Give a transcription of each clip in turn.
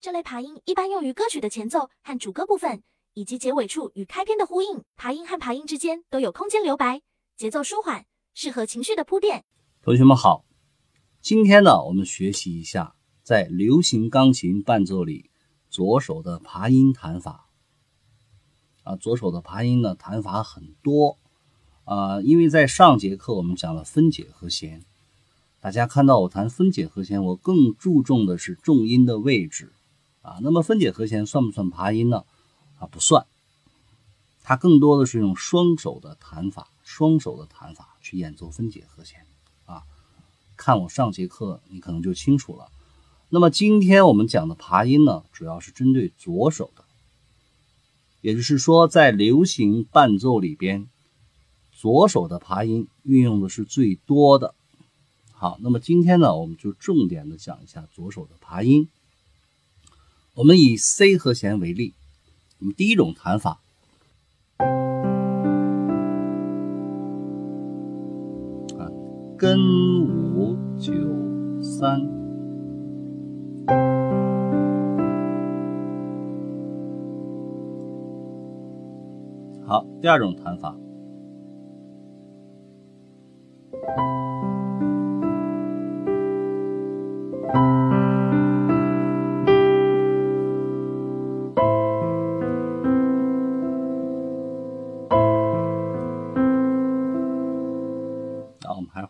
这类爬音一般用于歌曲的前奏和主歌部分，以及结尾处与开篇的呼应。爬音和爬音之间都有空间留白，节奏舒缓，适合情绪的铺垫。同学们好，今天呢，我们学习一下在流行钢琴伴奏里左手的爬音弹法。啊，左手的爬音呢，弹法很多。啊，因为在上节课我们讲了分解和弦，大家看到我弹分解和弦，我更注重的是重音的位置啊。那么分解和弦算不算爬音呢？啊，不算，它更多的是用双手的弹法，双手的弹法去演奏分解和弦啊。看我上节课，你可能就清楚了。那么今天我们讲的爬音呢，主要是针对左手的，也就是说在流行伴奏里边。左手的爬音运用的是最多的。好，那么今天呢，我们就重点的讲一下左手的爬音。我们以 C 和弦为例，我们第一种弹法，啊，根五九三。好，第二种弹法。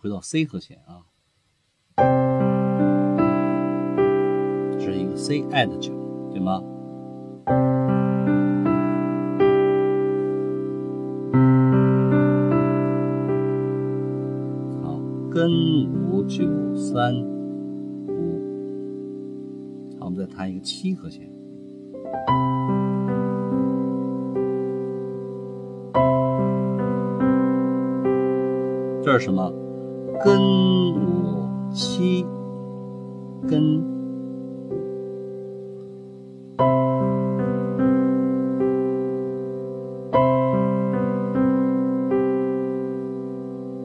回到 C 和弦啊，是一个 C add 九，对吗？好，根五九三五，好，我们再弹一个七和弦，这是什么？根五七，根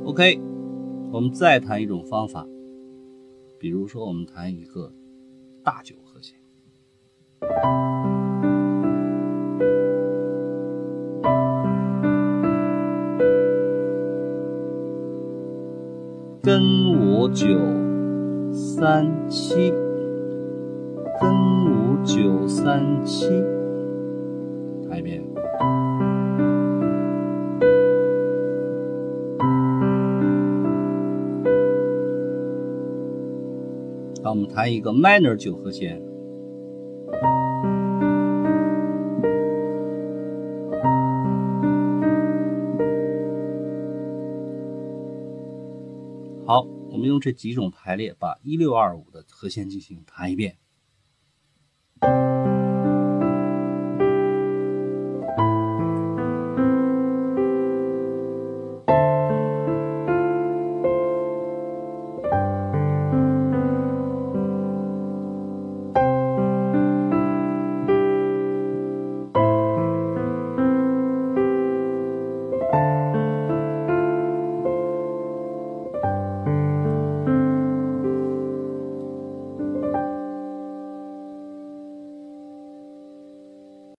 ，OK，我们再谈一种方法，比如说我们弹一个大九和弦。根五九三七，根五九三七，弹一遍。好，我们弹一个 minor 九和弦。好我们用这几种排列把一六二五的和弦进行弹一遍。